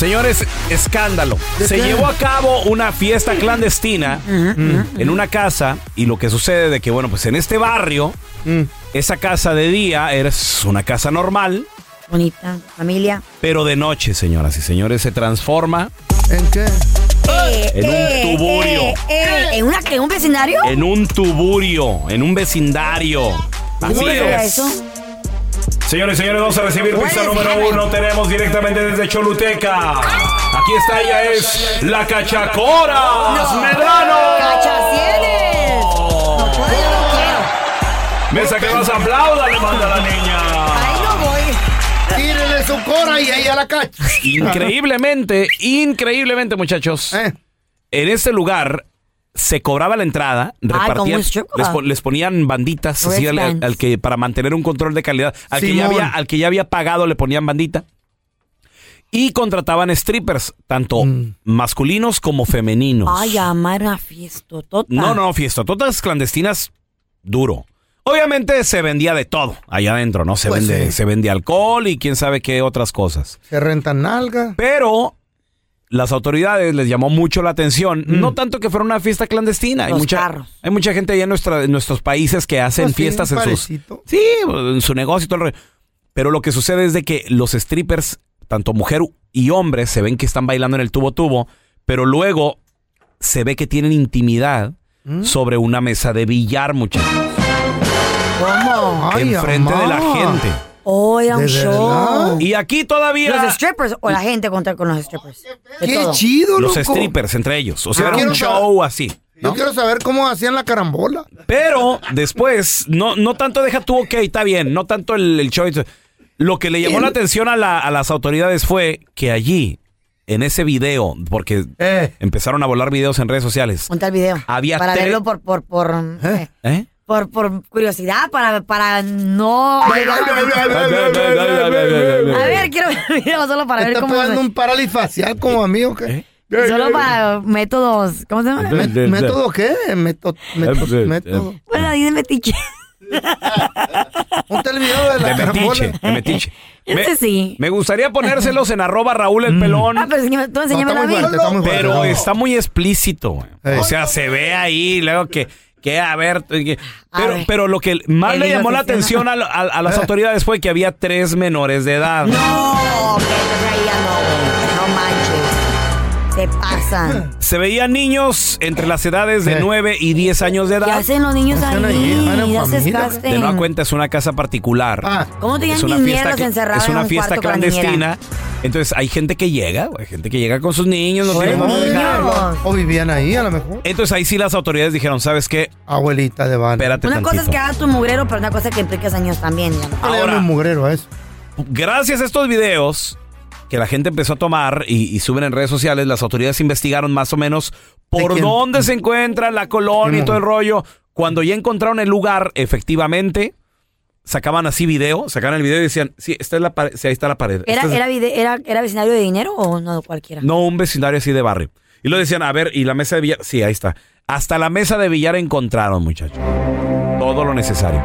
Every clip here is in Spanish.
Señores, escándalo. ¿De Se qué? llevó a cabo una fiesta clandestina en una casa y lo que sucede de que, bueno, pues en este barrio, Mm. esa casa de día es una casa normal, Bonita, familia. pero de noche, señoras y señores, se transforma ¿En qué? Eh, En un eh, tuburio. eh, eh, ¿En, una, ¿En un vecindario? en un tuburio, en un vecindario. Así ¿Cómo era es. eso? Señores y señores, vamos a recibir pista número uno. Tenemos directamente desde Choluteca. Aquí está ella, es la Cachacora Medrano. ¡Cachacienes! No puedo, yo no quiero. Mesa que más aplauda, le manda la niña. Ahí no voy. Tírele su cora y ella la cacha. Increíblemente, increíblemente, muchachos. Eh. En este lugar se cobraba la entrada, repartían, les, les ponían banditas así al, que para mantener un control de calidad. Al que, ya Simón. había, al que ya había pagado le ponían bandita. Y contrataban strippers, tanto Mm. masculinos como femeninos. Ay, amar una fiesta. No, no, fiesta. Todas clandestinas, duro. Obviamente se vendía de todo allá adentro, ¿no? Se, Pues vende, sí. se vende alcohol y quién sabe qué otras cosas. Se rentan nalga. Pero las autoridades les llamó mucho la atención. Mm. No tanto que fuera una fiesta clandestina. Hay mucha, carros. hay mucha gente allá en, nuestra, en nuestros países que hacen Pues fiestas en sus. parecito. Sí, en su negocio y todo el rollo. Pero lo que sucede es de que los strippers, tanto mujer y hombre, se ven que están bailando en el tubo tubo, pero luego se ve que tienen intimidad ¿Mm? sobre una mesa de billar, muchachos. ¿Cómo? Enfrente de la gente. Oh, era un ¿De show. Y aquí todavía. ¿Los strippers o la gente contra con los strippers? De Qué todo. chido, Los loco. strippers entre ellos. O sea, era un show así. Yo quiero saber cómo hacían la carambola. Pero después, no, no tanto deja tú, ok, está bien, no tanto el, el show. Lo que le llamó la atención a, la- a las autoridades fue que allí, en ese video, porque Eh. empezaron a volar videos en redes sociales. Ponte el video. Había Para verlo por, por, por, eh, ¿Eh? Por, por curiosidad, para, para no... A ver, quiero ver el video solo para ¿Me ver cómo... pegando un parálisis facial como a mí o qué? ¿Eh? Solo para métodos... ¿Cómo se llama? ¿Método qué? Método. método, Eh, eh. Bueno, dice metiche. Ponte el video de la De metiche, de metiche. Me, Ese sí. me gustaría ponérselos en arroba Raúl el pelón. Ah, pero enséñame- tú No, está enséñamelo a muy mí. fuerte, está muy fuerte. Pero No. está muy explícito. O sea, se ve ahí, luego que, que a ver, que- A pero, ver. pero lo que más le llamó la atención a, a- a las Eh. autoridades fue que había tres menores de edad. No, que ahí ya no. No manches. Se pasan. Se veían niños entre las edades de Eh. 9 y 10 años de ¿Qué edad. hacen los niños ¿Qué ahí? De nueva cuenta es una casa particular. Ah, ¿Cómo tenían es una fiesta, que- es en una un fiesta clandestina. Entonces hay gente que llega, güey, gente que llega con sus niños, no tiene cómo niños. dejarlos. o vivían ahí a lo mejor. Entonces ahí sí las autoridades dijeron, ¿sabes qué? Abuelita de Van. Espérate Una cosa es que hagas tu mugrero, pero una cosa es que impliques años también. ya no. Ahora- llaman mugrero a eso. Gracias a estos videos, que la gente empezó a tomar y, y suben en redes sociales, las autoridades investigaron más o menos por dónde se encuentra la colonia y todo el rollo. Cuando ya encontraron el lugar, efectivamente, sacaban así video, sacaban el video y decían, sí, esta es la pared, sí, ahí está la pared. ¿Era, es- era, vide- era, ¿Era vecindario de dinero o no cualquiera? No, un vecindario así de barrio. Y lo decían, a ver, y la mesa de billar, sí, ahí está. Hasta la mesa de billar encontraron, muchachos. Todo lo necesario.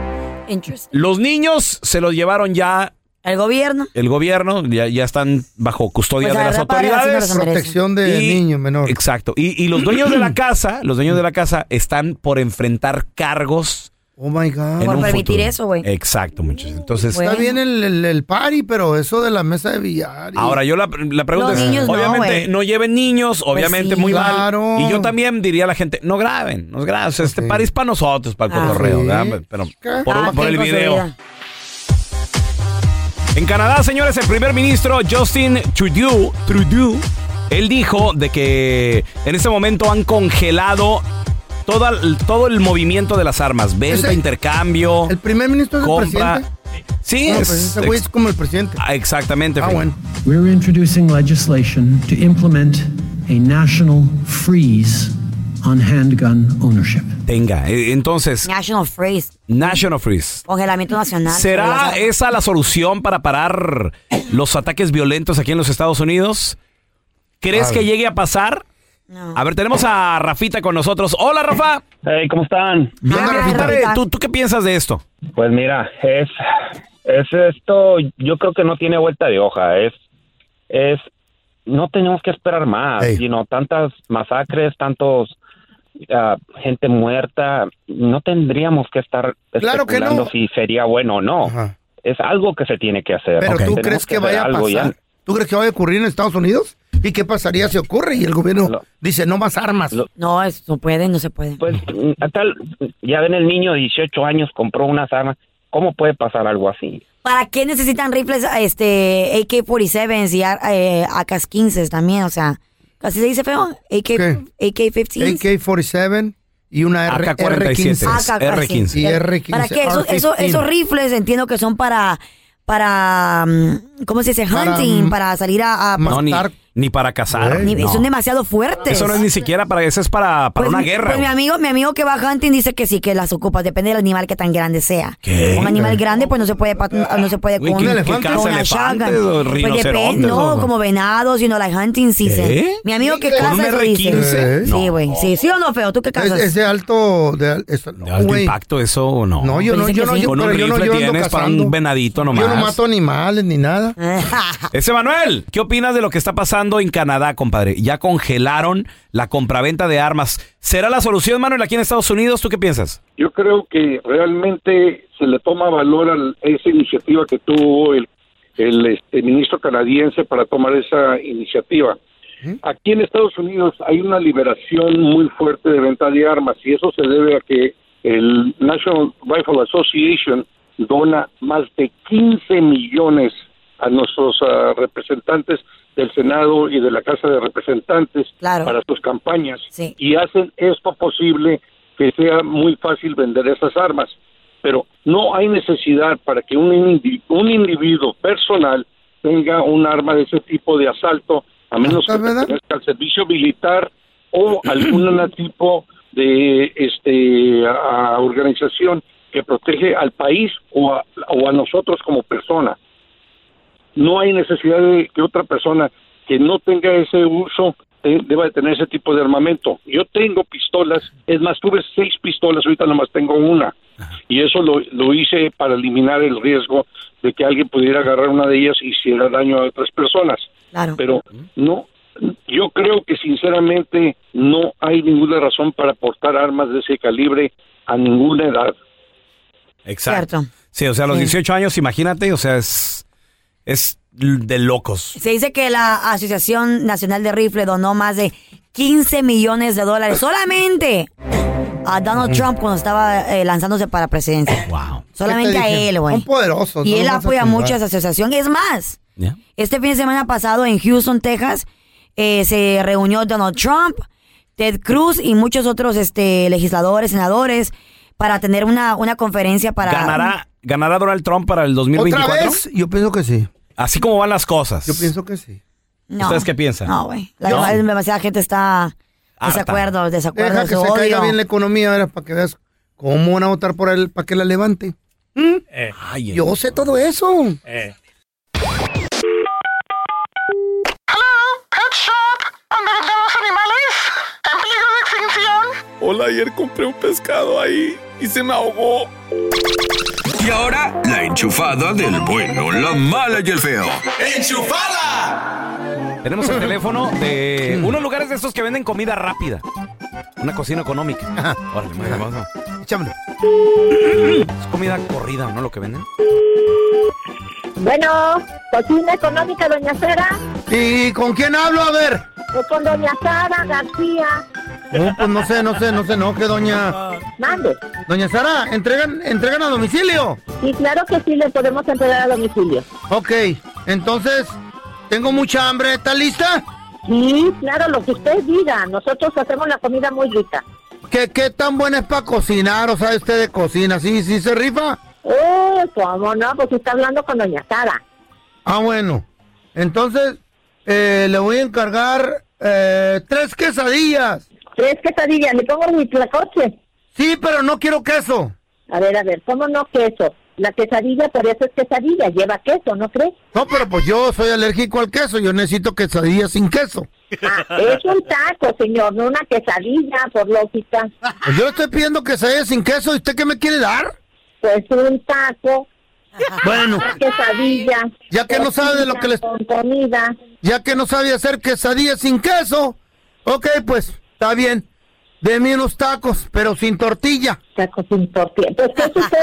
Los niños se los llevaron ya El gobierno. el gobierno, ya, ya están bajo custodia Pues, de la las autoridades. merece. Protección de Y- niño menor. Exacto. Y, y los dueños de la casa, los dueños de la casa están por enfrentar cargos Oh my God. en Por un permitir futuro. eso, güey. Exacto, muchachos. Entonces, Bueno. Está bien el, el, el party, pero eso de la mesa de billar. y- ahora yo la, la pregunta Los es, niños no, obviamente güey. Pues no, lleven niños, obviamente sí. muy Claro. mal. Y yo también diría a la gente, no graben, no graben. O sea, Este es para nosotros, para el Ah. cotorreo, Sí. ¿verdad? Pero por, Ah, por qué el video. En Canadá, señores, el primer ministro Justin Trudeau, Trudeau, él dijo de que en este momento han congelado toda, todo el movimiento de las armas, venta, Ese- intercambio, El primer ministro es el compra. presidente. Sí, No, es, pues ese güey es como el presidente. Ah, exactamente. Ah, bueno. We're introducing legislation to implement a national freeze on handgun ownership. Tenga, eh, entonces, National Freeze. National Freeze. Congelamiento nacional. ¿Será esa la solución para parar los ataques violentos aquí en los Estados Unidos? ¿Crees que llegue a pasar? No. A ver, tenemos a Rafita con nosotros. Hola, Rafa. Hey, ¿cómo están? Bien, Ah, Rafita. Rafita. ¿Tú, ¿Tú qué piensas de esto? Pues mira, es, es esto, yo creo que no tiene vuelta de hoja, es, es, no tenemos que esperar más, know, tantas masacres, tantos, ah, gente muerta, no tendríamos que estar Claro que especulando no. si sería bueno o no, Ajá. es algo que se tiene que hacer. Pero Ok. ¿tú crees que vaya a ya. pasar? ¿Tú crees que vaya a ocurrir en Estados Unidos? ¿Y qué pasaría si ocurre y el gobierno Lo- dice no más armas? Lo- No, eso no puede, no se puede. Pues, mm, tal, ya ven el niño de 18 años compró unas armas, ¿cómo puede pasar algo así? ¿Para qué necesitan rifles este AK-47s y eh, AK-15s también? O sea, ¿así se dice feo? AK, AK-15s. AK-47 y una R- AK-47. R15. AK, R15. sí. Y R15, ¿Para qué? Esos, R15. esos- rifles entiendo que son para, para, mm, ¿cómo se dice? Para, Hunting, mm, para salir a... a- Matar. Ni para cazar. Ni- no. Son demasiado fuertes. Eso no es ni siquiera para eso, es para, para Pues una mi- guerra. Pues mi amigo, mi amigo que va hunting dice que sí, que las ocupa. Depende del animal que tan grande sea. ¿Qué? Un animal grande, pues no se puede, no se puede Güey, con, ¿qué- qué con caza, una elefantes shotgun. o Pues rinocerontes no, o- como venados, sino like hunting season. ¿Qué? Mi amigo que ¿Con caza eso R15? dice. No. Sí, güey. Sí, sí o no, feo. ¿Tú qué Es, cazas? es de alto... De, al- ¿De alto güey. impacto eso o no? No, yo no, Pues yo dicen no, que sí. yo, Con un pero yo no, rifle yo ando tienes para cazando. un venadito Yo no nomás. mato animales ni nada. Ese Manuel, ¿qué opinas de lo que está pasando en Canadá, compadre? Ya congelaron la compraventa de armas. ¿Será la solución, Manuel, aquí en Estados Unidos? ¿Tú qué piensas? Yo creo que realmente se le toma valor a esa iniciativa que tuvo el, el este, ministro canadiense para tomar esa iniciativa. Aquí en Estados Unidos hay una liberación muy fuerte de venta de armas y eso se debe a que el National Rifle Association dona más de 15 millones a nuestros ah, representantes del Senado y de la Casa de Representantes Claro. para sus campañas Sí. y hacen esto posible que sea muy fácil vender esas armas. Pero no hay necesidad para que un, indi- un individuo personal tenga un arma de ese tipo de asalto, a menos que pertenezca al servicio militar o algún tipo de este a- a organización que protege al país o a, o a nosotros como persona. No hay necesidad de que otra persona que no tenga ese uso te- deba de tener ese tipo de armamento. Yo tengo pistolas, es más, tuve seis pistolas, ahorita nomás tengo una. Y eso lo, lo hice para eliminar el riesgo de que alguien pudiera agarrar una de ellas y hiciera daño a otras personas. Claro. Pero no, yo creo que sinceramente no hay ninguna razón para portar armas de ese calibre a ninguna edad. Exacto. Cierto. Sí, o sea, a los Sí. 18 años, imagínate, o sea, es, es de locos. Se dice que la Asociación Nacional de Rifle donó más de 15 millones de dólares solamente a Donald Trump cuando estaba eh, lanzándose para presidencia. Wow. Solamente ¿Qué te a él, güey. Son poderosos. Y él apoya mucho a esa asociación. Es más, este fin de semana pasado en Houston, Texas, eh, se reunió Donald Trump, Ted Cruz y muchos otros este, legisladores, senadores, para tener una, una conferencia para... ¿Ganará, ¿Ganará Donald Trump para el ¿Otra 2024? vez? Yo pienso que sí. Así como van las cosas. Yo pienso que sí. No. ¿Ustedes qué piensan? No, güey. La No. verdad, demasiada gente está Harta. desacuerdo, desacuerdo, Deja que se caiga bien la economía, ¿verdad? para que veas cómo van a votar por él, para que la levante. Ay, eh. Yo sé todo eso. Hola, ayer compré un pescado ahí y se me ahogó. Y ahora, la enchufada del bueno, la mala y el feo. Tenemos el teléfono de unos lugares de estos que venden comida rápida. Una cocina económica. Órale, madre, vamos a- Échamelo. Es comida corrida, ¿no? Lo que venden. Bueno, cocina económica, doña Sara. ¿Y con quién hablo? A ver. Pues con doña Sara García. No, pues no sé, no sé, no sé, no, que doña... Mande. Doña Sara, ¿entregan, ¿entregan a domicilio? Y claro que sí le podemos entregar a domicilio. Ok, entonces, tengo mucha hambre, ¿está lista? Sí, claro, lo que usted diga. Nosotros hacemos la comida muy rica. ¿Qué, qué tan buena es para cocinar? ¿O sabe usted de cocina? ¿Sí, sí se rifa? Oh, cómo no, pues está hablando con doña Sara. Ah, bueno. Entonces, eh, le voy a encargar eh, tres quesadillas. ¿Tres quesadillas? ¿Le pongo mi tlacoche? Sí, pero no quiero queso. A ver, a ver, ¿cómo no queso? La quesadilla, por eso es quesadilla, lleva queso, ¿no crees? No, pero pues yo soy alérgico al queso. Yo necesito quesadillas sin queso. Ah, es un taco, señor, no una quesadilla, por lógica. Pues yo estoy pidiendo quesadillas sin queso. ¿Y usted qué me quiere dar? Pues un taco, Bueno, una quesadilla. Ya que no sabe de lo que les- Con comida. ya que no sabe hacer quesadillas sin queso. Ok, pues, está bien. Deme unos tacos, pero sin tortilla. Tacos sin tortilla. Pues, ¿qué es usted?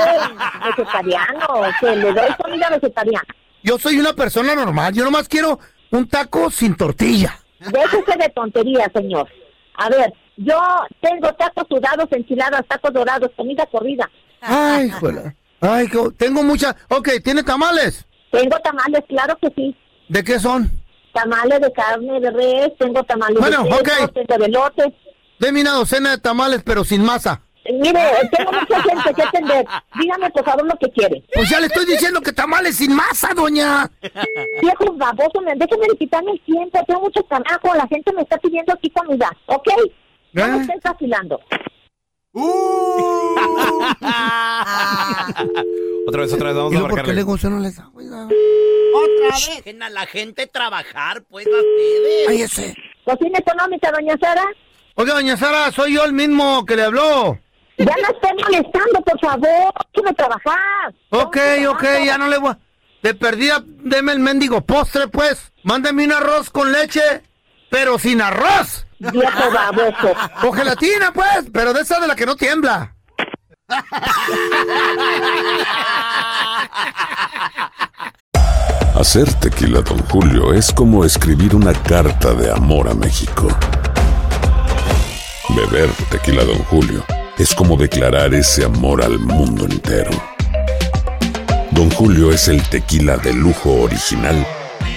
¿Vegetariano o qué? ¿Le doy comida vegetariana? Yo soy una persona normal. Yo nomás quiero un taco sin tortilla. Déjese de tontería, señor. A ver, yo tengo tacos sudados, enchiladas, tacos dorados, comida corrida. Ay, joder. Ay, que- tengo mucha. Ok, ¿tiene tamales? Tengo tamales, claro que sí. ¿De qué son? Tamales de carne de res, tengo tamales Bueno, de queso, ok. tengo de. Deme una docena de tamales, pero sin masa. Mire, tengo mucha gente que atender. Dígame, por favor, lo que quiere. Pues ya le estoy diciendo que tamales sin masa, doña. Viejos babosos, me- déjenme de quitarme el tiempo. Tengo mucho trabajo. La gente me está pidiendo aquí comida. ¿Ok? No me ¿Eh? estén vacilando. Otra vez, otra vez, vamos ¿Y a luego por qué marcarle. le gusta no les da? Oiga. Otra vez. Dejen a la gente trabajar, pues, las ustedes. Ay, ese. Cocina económica, doña Sara. Oiga, doña Sara, soy yo el mismo que le habló. Ya no esté molestando, por favor. Déjeme trabajar. Ok, ok, ya no le voy a... De perdida, deme el mendigo postre, pues. Mándeme un arroz con leche, pero sin arroz. Viejo baboso. O gelatina, pues, pero de esa de la que no tiembla. Hacer tequila, Don Julio, es como escribir una carta de amor a México. Beber tequila, Don Julio, es como declarar ese amor al mundo entero. Don Julio es el tequila de lujo original,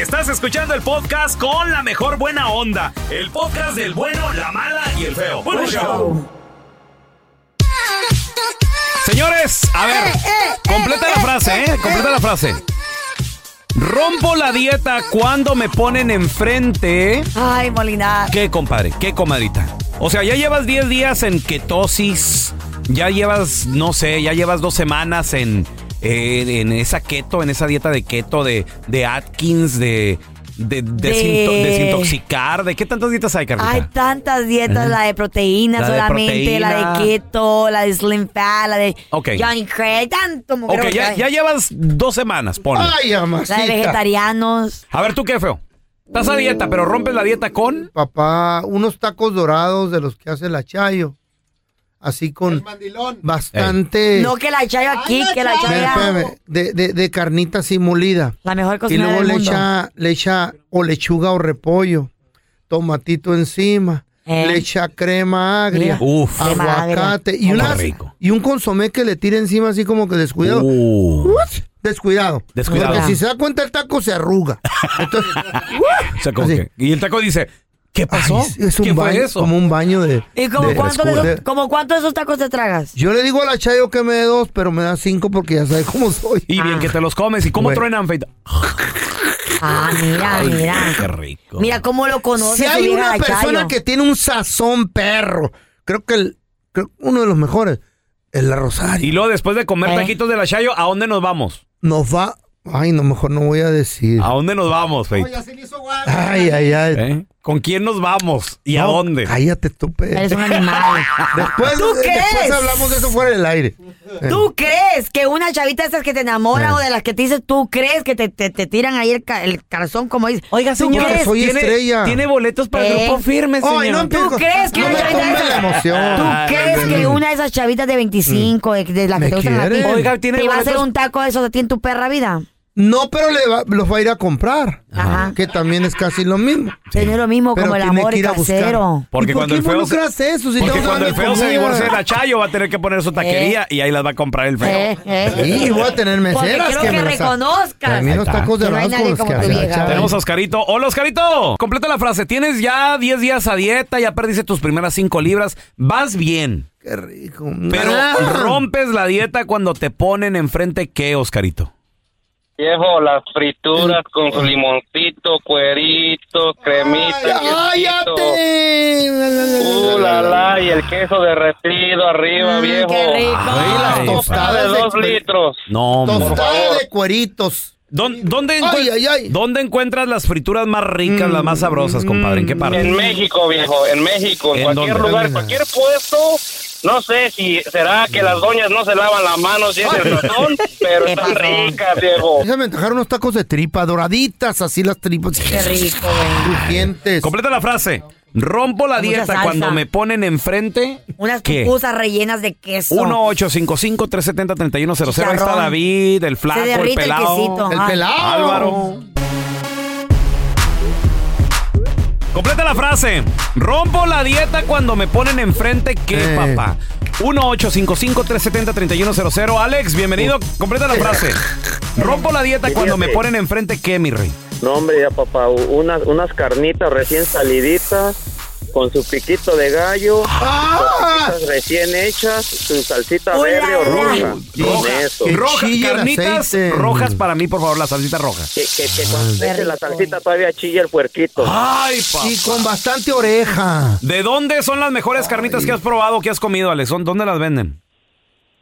Estás escuchando el podcast con la mejor buena onda. El podcast del bueno, la mala y el feo. Bueno, show. Señores, a ver, completa la frase, ¿eh? Completa la frase. Rompo la dieta cuando me ponen enfrente. Ay, Molina. ¿Qué, compadre? ¿Qué, comadrita? O sea, ya llevas 10 días en ketosis. Ya llevas, no sé, ya llevas dos semanas en, eh, en esa keto, en esa dieta de keto, de, de Atkins, de, de, De- desintoxicar. ¿De qué tantas dietas hay, Carlita? Hay tantas dietas, la de proteína La de solamente, la de keto, la de slim fat, la de Ok. Johnny Craig, tanto ok, que ya, ya llevas dos semanas, ponle. Ay, La de vegetarianos. A ver, ¿tú qué, feo? Estás a dieta, pero rompes la dieta con... Papá, unos tacos dorados de los que hace la Chayo. Así con bastante... No que la Chayo aquí, que la espérame, de, de, de carnita así molida. La mejor Y cocinera luego del le mundo. echa, le echa o lechuga o repollo, tomatito encima, Eh. le echa crema agria. Uf. Aguacate y, unas- rico. y un consomé que le tira encima así como que descuidado. Uh. Descuidado. Descuidado. Porque si se da cuenta el taco se arruga. Entonces, O sea, como Así. que- y el taco dice, ¿qué pasó? ay, es un ¿Qué fue baño, eso? como un baño de... ¿Y como de- cuánto, de esos, como cuánto de esos tacos te tragas? Yo le digo a la Chayo que me dé dos, pero me da cinco porque ya sabe cómo soy. Y bien que te los comes. ¿Y cómo truenan, feita? Ah, mira, Ay, mira. Qué rico. Mira cómo lo conoce Si hay una persona Chayo. que tiene un sazón perro, creo que el, creo uno de los mejores es la Rosario. Y luego, después de comer Eh. taquitos de la Chayo, ¿a dónde nos vamos? Nos va. Ay, no, mejor no voy a decir. ¿A dónde nos vamos, Feita? Ay, ay, ay. ¿Eh? ¿Con quién nos vamos? ¿Y a dónde? Cállate, estúpido. Eres un animal. Después, ¿Tú crees? hablamos de eso fuera del aire. Eh. ¿Tú crees que una chavita de esas que te enamoran Eh. o de las que te dices, tú crees que te, te, te tiran ahí el, ca- el calzón como dices? Oiga, ¿tú señor, soy ¿tiene, estrella. tiene boletos para el ¿Eh? grupo firme, señor. Ay, no ¿Tú crees que no una chavita de emoción. ¿Tú Ay, crees que una de esas chavitas de 25, de, de las que ¿Me te gustan a ti? Oiga, ¿tiene te va a hacer un taco de esos a ti en tu perra vida? No, pero le va- los va a ir a comprar. Ajá. Que también es casi lo mismo. Sí. No es lo mismo Pero como el tiene amor que ir a buscar. casero. Porque ¿Y por cuando qué el feo se- involucras eso? Si Porque estamos cuando el hablando feo de se comida? divorcie de la Chayo, va a tener que poner su taquería y ahí las va a comprar el feo. Eh, eh. Sí, voy a tener Porque meseras quiero que, que me las- reconozcas. También los tacos de Que no hay arroz nadie con los como que tu hace la vieja. Chayo. Tenemos a Oscarito. Hola, Oscarito. Completa la frase. Tienes ya 10 días a dieta, ya perdiste tus primeras 5 libras. Vas bien. Qué rico. Pero Ah. rompes la dieta cuando te ponen enfrente, ¿qué, Oscarito? Viejo, las frituras con su limoncito, cuerito, cremita. ¡Cállate! Uh, la, la, y el queso derretido arriba, Mm, viejo. qué rico. Ay, las Ay, tostadas de dos de- litros. No, hombre. Tostada de cueritos. ¿Dónde, dónde, Ay, ay, ay. dónde encuentras las frituras más ricas, las más sabrosas, compadre? ¿En qué parte? En México, viejo, en México, en ¿En cualquier dónde? lugar, cualquier puesto. No sé si será que las doñas no se lavan las manos y es el razón, pero ¿Qué están ricas, viejo. Déjame antojar unos tacos de tripa, doraditas, así las tripas. Qué rico, güey. Crujientes. Completa la frase. Rompo la Con mucha dieta salsa. cuando me ponen enfrente. Unas ¿Qué? pupusas rellenas de queso. 1-855-370-3100. Ahí está Chicharrón. David, el flaco, Se el derrite el pelado. quesito. El pelado. Álvaro. Completa la frase. Rompo la dieta cuando me ponen enfrente. ¿Qué, Eh. papá? 1-855-370-3100. Alex, bienvenido. Completa la frase. Rompo la dieta cuando me ponen enfrente. ¿Qué, mi rey? No, hombre, ya papá, unas, unas carnitas recién saliditas con su piquito de gallo, Recién hechas, su salsita Hola, verde o roja. Que Roja, carnitas aceite. rojas para mí, por favor, la salsita roja. Que, que, que cuando la salsita todavía chilla el puerquito. Ay, papá. Y con bastante oreja. ¿De dónde son las mejores carnitas que has probado, que has comido, Alex? ¿Son- ¿Dónde las venden?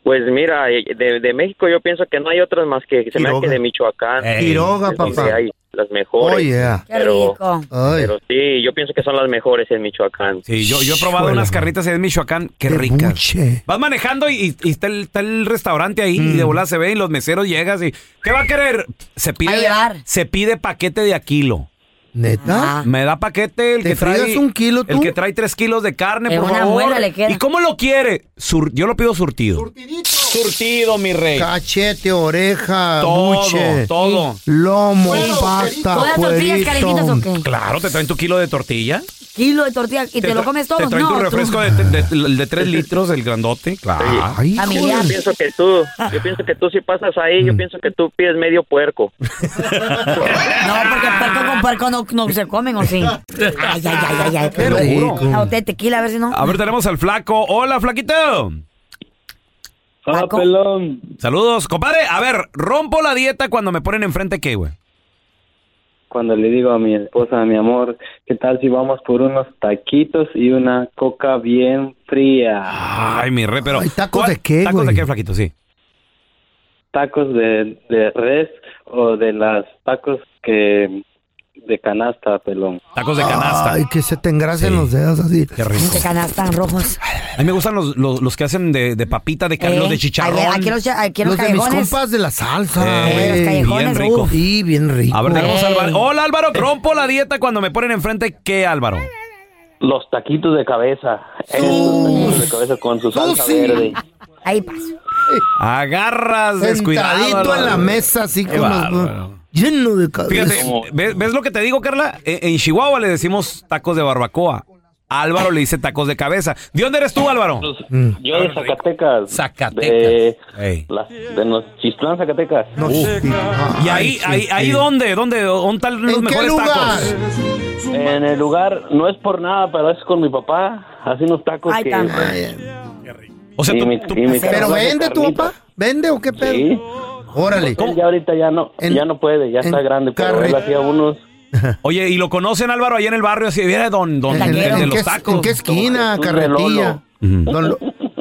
Pues mira, de, de México yo pienso que no hay otras más que se me hace que de Michoacán. Quiroga, papá. hay las mejores. Oh, yeah. Qué Pero- rico. Ay. Pero sí, yo pienso que son las mejores en Michoacán. Sí, yo, yo he probado unas carnitas ahí en Michoacán. Qué Qué ricas. buche. Vas manejando y, y está, el, está el restaurante ahí y de volada se ve y los meseros llegas y ¿qué va a querer? Se A pide llevar. se pide paquete de a kilo. ¿Neta? Ah. Me da paquete el ¿Te que trae un kilo tú? el que trae tres kilos de carne, En por una favor. muela le queda. ¿Y cómo lo quiere? Sur- yo lo pido surtido. Surtido, mi rey. Cachete, oreja, Todo, buche, todo. lomo, pata, ¿Todas tortillas calentitas o qué? Claro, te traen tu kilo de tortilla. Kilo de tortilla y te, lo comes todo. Te traen no, tu tú- refresco de, de, de- de tres litros, el grandote. Claro. Ay. Yo pienso que tú, yo pienso que tú si pasas ahí, Mm. yo pienso que tú pides medio puerco. No, porque puerco con puerco no, no se comen, ¿o sí? Ay, ay, ay, ay, ay. Qué rico. A usted tequila, a ver si no. A ver, tenemos al flaco. Hola, flaquito. Paco. pelón. Saludos, compadre. A ver, rompo la dieta cuando me ponen enfrente, ¿qué, güey? Cuando le digo a mi esposa, mi amor, ¿qué tal si vamos por unos taquitos y una coca bien fría? Ay, mi rey, pero. Ay, ¿tacos ¿cuál- de qué, ¿Tacos de qué, flaquito? Sí. Tacos de, de res o de las tacos que de canasta, pelón. Tacos de canasta. Ay, que se te engrasen Sí. los dedos así. Qué rico. De canastas rojos. A mí me gustan los, los, los que hacen de, de papita, de, ca- Eh, los de chicharrón. Aquí, aquí los, cha- aquí en los, Los de mis callejones. compas de la salsa, Eh, güey. los callejones, bien rico. uf. Sí, bien rico. A ver, tenemos a. Álvaro. Hola, Álvaro. Rompo la dieta cuando me ponen enfrente, ¿qué, Álvaro? Los taquitos de cabeza. Esos taquitos de cabeza con su salsa sí. verde. Ahí paso. Agarras descuidado. Sentadito en la Álvaro. mesa, así Qué con los- bárbaro. Lleno de cabeza. Fíjate, ¿ves, ves lo que te digo, Carla? En, en Chihuahua le decimos tacos de barbacoa. Álvaro le dice tacos de cabeza. ¿De dónde eres tú, Álvaro? Yo de Zacatecas. Zacatecas. De, Ey. las- de Nochistlán, Zacatecas. ¿Y ahí, ahí, ahí dónde? ¿Dónde? ¿Dónde están los ¿En qué mejores lugar? tacos? En el lugar, no es por nada, pero es con mi papá. Hace unos tacos Ay, que... tan- O sea, tú- mi- ¿Pero vende tu papá? ¿Vende o qué pedo? Sí. Órale. Él ya ahorita ya no, ya no puede, ya está grande, pero él carre- hacía unos... Oye, ¿y lo conocen, Álvaro, allá en el barrio? Así, viene don, don, ¿En, el de en los qué, tacos. en qué esquina, carretilla? Don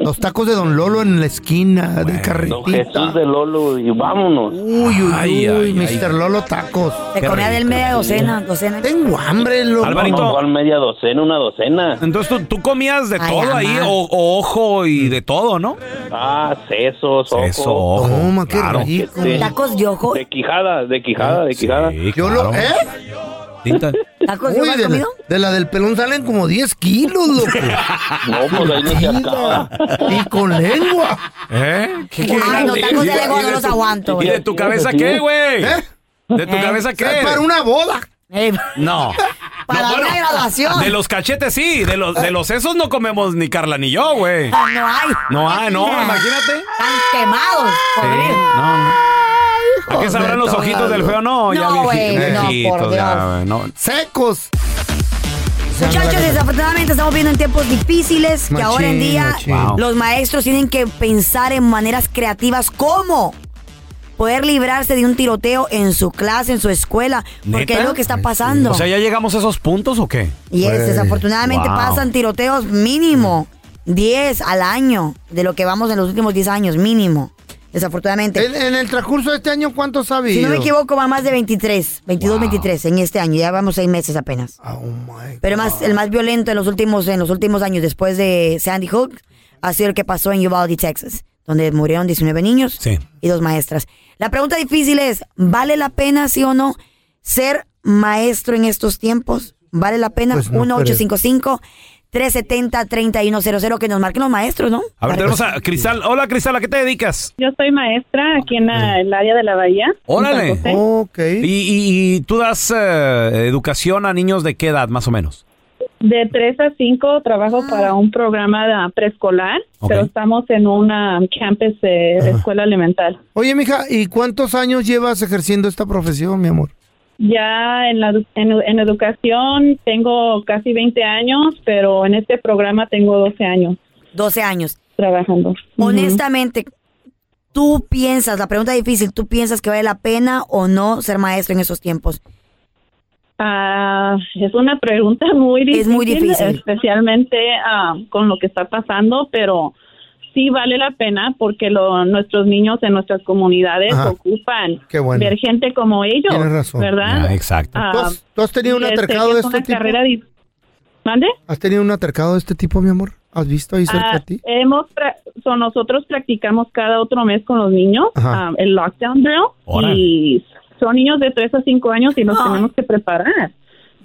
los tacos de Don Lolo en la esquina de Don carretita. Jesús de Lolo y vámonos. Uy, uy, Ay, uy, ay, Mr. Lolo Tacos. Se comía del media docena, docena. Tengo hambre, loco. Alvarito. No, ¿cuál media docena, una docena. Entonces tú, tú comías de Ay, todo ahí, amá. o, o ojo y de todo, ¿no? Ah, sesos, ojos. Eso, ojo. Toma, qué claro. rico. Sí. Tacos de ojo. De quijada, de quijada, de quijada. Sí, Yo claro. lo, ¿eh? Tinta. ¿Tacos de Uy, de la, comido? de la del pelón salen como 10 kilos, loco. No, pues ahí no se acaba. y con lengua. ¿Eh? ¿Qué, qué- Ay, no, tacos de y lengua no los tu- aguanto, ¿Y de tu cabeza qué, güey? ¿Eh? ¿De tu Eh. cabeza qué? Es para una boda. No. Para No, una bueno, graduación. De los cachetes sí, de los, de los sesos no comemos ni Carla ni yo, güey. Ah, No hay. No hay, no, imagínate. Están quemados. Sí, no, no. ¿A qué sabrán los ojitos del feo? No, ya No, güey, no, por Dios. Secos. Muchachos, desafortunadamente estamos viviendo en tiempos difíciles que Machín, ahora en día machín. Wow. los maestros tienen que pensar en maneras creativas cómo poder librarse de un tiroteo en su clase, en su escuela, porque ¿Neta? es lo que está pasando. O sea, ¿ya llegamos a esos puntos o qué? y es, desafortunadamente Wow. pasan tiroteos mínimo 10 al año de lo que vamos en los últimos 10 años, mínimo. Desafortunadamente. En, en el transcurso de este año, ¿cuántos ha habido? Si no me equivoco, va más de 23, 22, Wow. 23 en este año. Ya vamos seis meses apenas. Oh my Pero más, el más violento en los últimos, en los últimos años, después de Sandy Hook, ha sido el que pasó en Uvalde, Texas, donde murieron 19 niños Sí. y dos maestras. La pregunta difícil es, ¿vale la pena, sí o no, ser maestro en estos tiempos? ¿Vale la pena? Pues no 1-855-370-3100, que nos marquen los maestros, ¿no? A ver, Para- tenemos a Cristal. Hola, Cristal, ¿a qué te dedicas? Yo soy maestra aquí en la- el área de la Bahía. Órale. Ok. ¿Y, y- y tú das eh, educación a niños de qué edad, más o menos? De 3 a 5 trabajo para un programa de preescolar, pero estamos en una campus de, de escuela elemental. Oye, mija, ¿y cuántos años llevas ejerciendo esta profesión, mi amor? Ya en, la, en, en educación tengo casi 20 años, pero en este programa tengo 12 años 12 años. trabajando. Honestamente, ¿tú piensas, la pregunta difícil, ¿tú piensas que vale la pena o no ser maestro en esos tiempos? Ah, es una pregunta muy difícil, Es muy difícil. especialmente ah, con lo que está pasando, pero sí vale la pena porque lo, nuestros niños en nuestras comunidades Ajá. ocupan Qué bueno. ver gente como ellos, Tienes razón. ¿verdad? Ah, exacto. Ah, ¿Tú has, tú has tenido un y es- atercado de es este tipo? ¿Mande? ¿Has tenido un atercado de este tipo, mi amor? ¿Has visto ahí cerca Ah, de ti? hemos pra- so, nosotros practicamos cada otro mes con los niños ah, el lockdown drill Órale. y son niños de 3 a 5 años y Ay. tenemos que preparar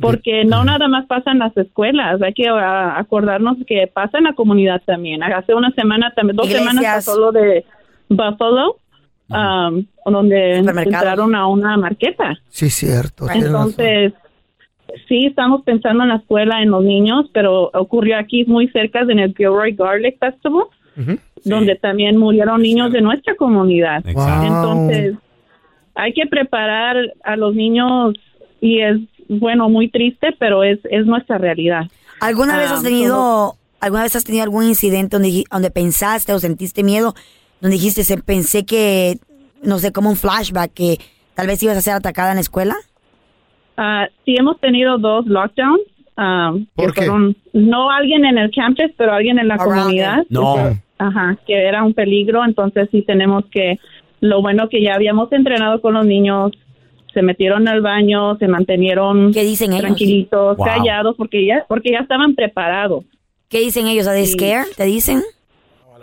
porque no nada más pasa en las escuelas, hay que ah, acordarnos que pasa en la comunidad también. Hace una semana, también dos Iglesias. semanas pasó lo de Buffalo, um, donde entraron a una marqueta. Sí, cierto. Entonces, sí estamos pensando en la escuela, en los niños, pero ocurrió aquí muy cerca en el Gilroy Garlic Festival, donde también murieron niños de nuestra comunidad. Wow. Entonces, hay que preparar a los niños y es, bueno, muy triste, pero es, es nuestra realidad. ¿Alguna vez Ah, has tenido, alguna vez has tenido algún incidente donde, donde pensaste o sentiste miedo, donde dijiste, pensé que, no sé, como un flashback, que tal vez ibas a ser atacada en la escuela? Ah, sí hemos tenido dos lockdowns. que ¿Por qué? fueron no alguien en el campus, pero alguien en la Around comunidad. it. No. Ajá, que era un peligro, entonces sí tenemos que, lo bueno que ya habíamos entrenado con los niños, se metieron al baño, se mantenieron ¿Qué dicen ellos? tranquilitos, Wow. callados, porque ya, porque ya estaban preparados. ¿Qué dicen ellos? ¿Are they scared? ¿Te dicen?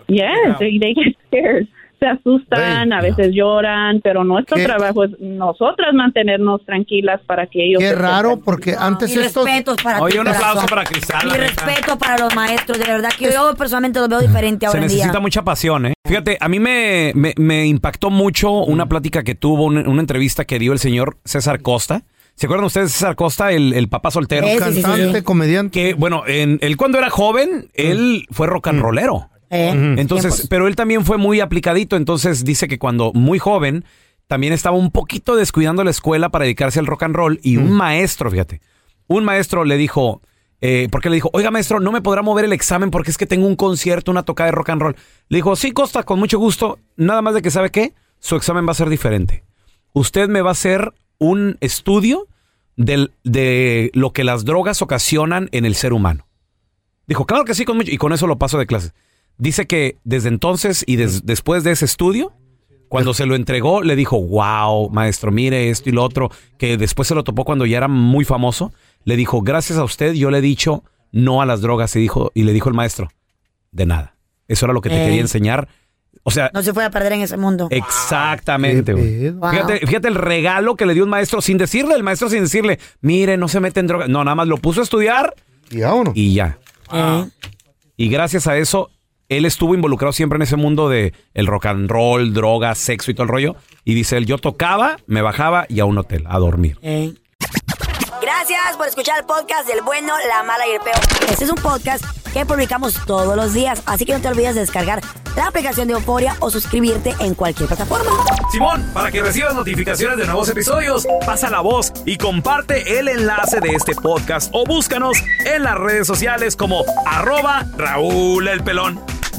Yes, they, they get scared. Se asustan, a veces lloran, pero nuestro ¿Qué? trabajo es nosotras mantenernos tranquilas para que ellos... Qué se raro, porque antes Mis estos... respetos para Oye, un aplauso corazón. para Cristal, Mi respeto para los maestros, de verdad que yo personalmente los veo diferente Se ahora en día. necesita mucha pasión, ¿eh? Fíjate, a mí me, me, me impactó mucho una plática que tuvo, una, una entrevista que dio el señor César Costa. ¿Se acuerdan ustedes de César Costa, el, el papá soltero? Sí, sí, sí, Cantante, comediante. Que, bueno, en, él cuando era joven, él fue rock and rollero. Eh, Entonces, tiempos. pero él también fue muy aplicadito, entonces dice que cuando muy joven también estaba un poquito descuidando la escuela para dedicarse al rock and roll y un maestro, fíjate, un maestro le dijo, eh, porque le dijo, oiga maestro, no me podrá mover el examen porque es que tengo un concierto, una tocada de rock and roll. Le dijo, sí, Costa, con mucho gusto, nada más de que sabe qué, su examen va a ser diferente. Usted me va a hacer un estudio del- de lo que las drogas ocasionan en el ser humano. Dijo, claro que sí, con mucho, y con eso lo paso de clase. Dice que desde entonces y des- después de ese estudio, cuando se lo entregó, le dijo, wow, maestro, mire esto y lo otro, que después se lo topó cuando ya era muy famoso. Le dijo, gracias a usted, yo le he dicho no a las drogas. Y, dijo, y le dijo el maestro, de nada. Eso era lo que te Eh. quería enseñar. O sea, No se fue a perder en ese mundo. Exactamente. Wow. Fíjate, fíjate el regalo que le dio un maestro sin decirle, el maestro sin decirle, mire, no se mete en drogas. No, nada más lo puso a estudiar y ya. Eh. Y gracias a eso, él estuvo involucrado siempre en ese mundo de el rock and roll, drogas, sexo y todo el rollo. Y dice él, yo tocaba, me bajaba y a un hotel, a dormir. Eh. Gracias por escuchar el podcast del bueno, la mala y el peor. Este es un podcast que publicamos todos los días, así que no te olvides de descargar la aplicación de Euforia o suscribirte en cualquier plataforma. Simón, para que recibas notificaciones de nuevos episodios, pasa la voz y comparte el enlace de este podcast o búscanos en las redes sociales como arroba Raúl el Pelón.